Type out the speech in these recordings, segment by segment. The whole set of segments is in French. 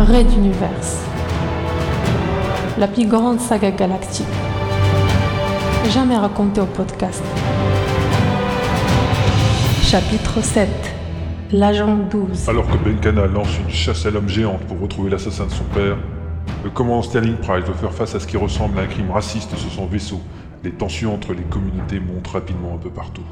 Red Universe. La plus grande saga galactique. Jamais racontée au podcast. Chapitre 7. L'agent 12. Alors que Benkana lance une chasse à l'homme géante pour retrouver l'assassin de son père, le commandant Sterling Price doit faire face à ce qui ressemble à un crime raciste sur son vaisseau. Les tensions entre les communautés montent rapidement un peu partout.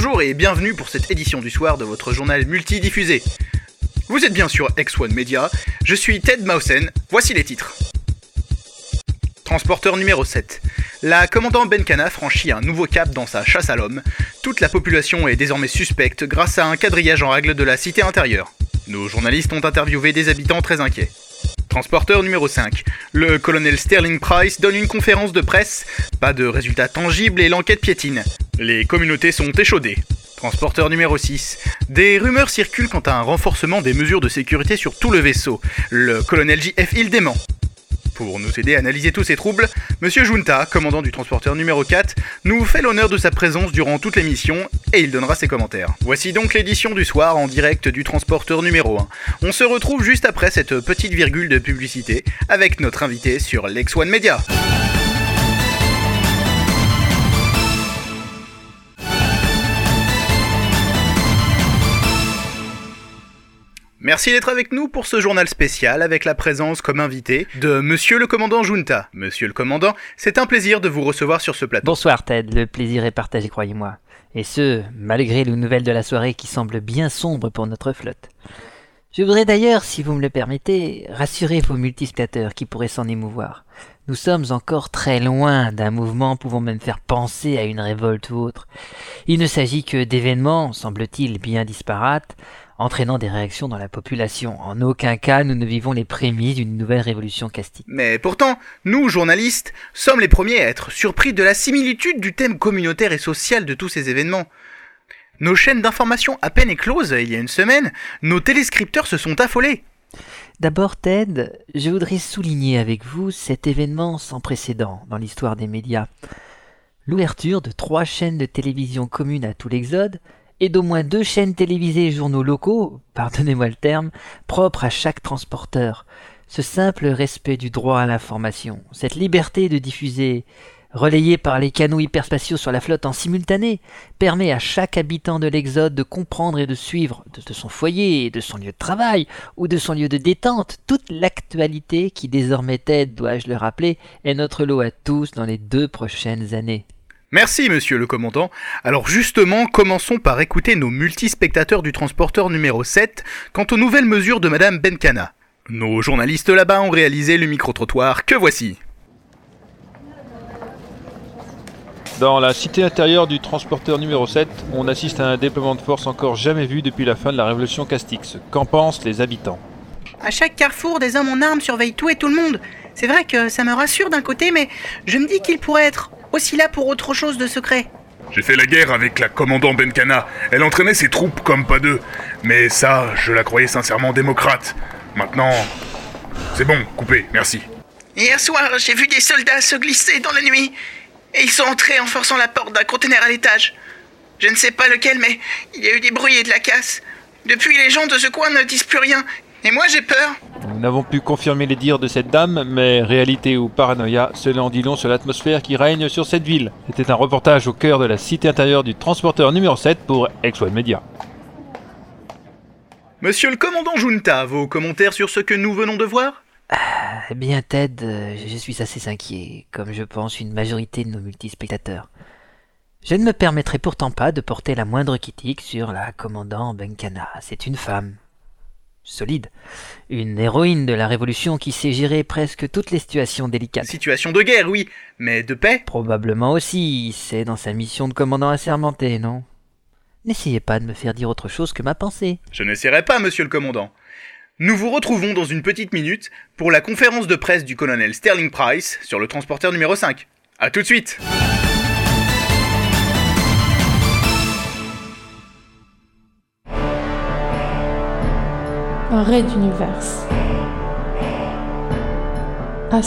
Bonjour et bienvenue pour cette édition du soir de votre journal multidiffusé. Vous êtes bien sûr X1 Media, je suis Ted Mausen, voici les titres. Transporteur numéro 7. La commandant Benkana franchit un nouveau cap dans sa chasse à l'homme. Toute la population est désormais suspecte grâce à un quadrillage en règle de la cité intérieure. Nos journalistes ont interviewé des habitants très inquiets. Transporteur numéro 5. Le colonel Sterling Price donne une conférence de presse. Pas de résultats tangibles et l'enquête piétine. Les communautés sont échaudées. Transporteur numéro 6. Des rumeurs circulent quant à un renforcement des mesures de sécurité sur tout le vaisseau. Le colonel JF il dément. Pour nous aider à analyser tous ces troubles, Monsieur Junta, commandant du transporteur numéro 4, nous fait l'honneur de sa présence durant toute l'émission et il donnera ses commentaires. Voici donc l'édition du soir en direct du transporteur numéro 1. On se retrouve juste après cette petite virgule de publicité avec notre invité sur Lex One Media. Merci d'être avec nous pour ce journal spécial avec la présence comme invité de Monsieur le commandant Junta. Monsieur le commandant, c'est un plaisir de vous recevoir sur ce plateau. Bonsoir Ted, le plaisir est partagé, croyez-moi. Et ce, malgré les nouvelles de la soirée qui semblent bien sombres pour notre flotte. Je voudrais d'ailleurs, si vous me le permettez, rassurer vos multispectateurs qui pourraient s'en émouvoir. Nous sommes encore très loin d'un mouvement pouvant même faire penser à une révolte ou autre. Il ne s'agit que d'événements, semble-t-il, bien disparates, entraînant des réactions dans la population. En aucun cas nous ne vivons les prémices d'une nouvelle révolution castique. Mais pourtant, nous, journalistes, sommes les premiers à être surpris de la similitude du thème communautaire et social de tous ces événements. Nos chaînes d'information à peine écloses il y a une semaine, nos téléscripteurs se sont affolés. D'abord, Ted, je voudrais souligner avec vous cet événement sans précédent dans l'histoire des médias. L'ouverture de trois chaînes de télévision communes à tout l'Exode et d'au moins deux chaînes télévisées et journaux locaux, pardonnez-moi le terme, propres à chaque transporteur. Ce simple respect du droit à l'information, cette liberté de diffuser, relayée par les canaux hyperspatiaux sur la flotte en simultané, permet à chaque habitant de l'Exode de comprendre et de suivre, de son foyer, de son lieu de travail ou de son lieu de détente, toute l'actualité qui désormais aide, dois-je le rappeler, est notre lot à tous dans les deux prochaines années. Merci, monsieur le commandant. Alors justement, commençons par écouter nos multispectateurs du transporteur numéro 7 quant aux nouvelles mesures de madame Benkana. Nos journalistes là-bas ont réalisé le micro-trottoir que voici. Dans la cité intérieure du transporteur numéro 7, on assiste à un déploiement de force encore jamais vu depuis la fin de la révolution Castix. Qu'en pensent les habitants? À chaque carrefour, des hommes en armes surveillent tout et tout le monde. C'est vrai que ça me rassure d'un côté, mais je me dis qu'ils pourraient être aussi là pour autre chose de secret. J'ai fait la guerre avec la commandant Benkana. Elle entraînait ses troupes comme pas deux. Mais ça, je la croyais sincèrement démocrate. Maintenant, c'est bon, coupé, merci. Hier soir, j'ai vu des soldats se glisser dans la nuit. Et ils sont entrés en forçant la porte d'un conteneur à l'étage. Je ne sais pas lequel, mais il y a eu des bruits et de la casse. Depuis, les gens de ce coin ne disent plus rien. Et moi, j'ai peur. Nous n'avons pu confirmer les dires de cette dame, mais réalité ou paranoïa, cela en dit long sur l'atmosphère qui règne sur cette ville. C'était un reportage au cœur de la cité intérieure du transporteur numéro 7 pour X1 Media. Monsieur le commandant Junta, vos commentaires sur ce que nous venons de voir? Eh bien, Ted, euh, je suis assez inquiet, comme je pense une majorité de nos multispectateurs. Je ne me permettrai pourtant pas de porter la moindre critique sur la commandant Benkana. C'est une femme, solide. Une héroïne de la Révolution qui sait gérer presque toutes les situations délicates. Situation de guerre, oui, mais de paix Probablement aussi, c'est dans sa mission de commandant assermenté, non? N'essayez pas de me faire dire autre chose que ma pensée. Je n'essaierai pas, monsieur le commandant. Nous vous retrouvons dans une petite minute pour la conférence de presse du colonel Sterling Price sur le transporteur numéro 5. A tout de suite Un d'univers. À.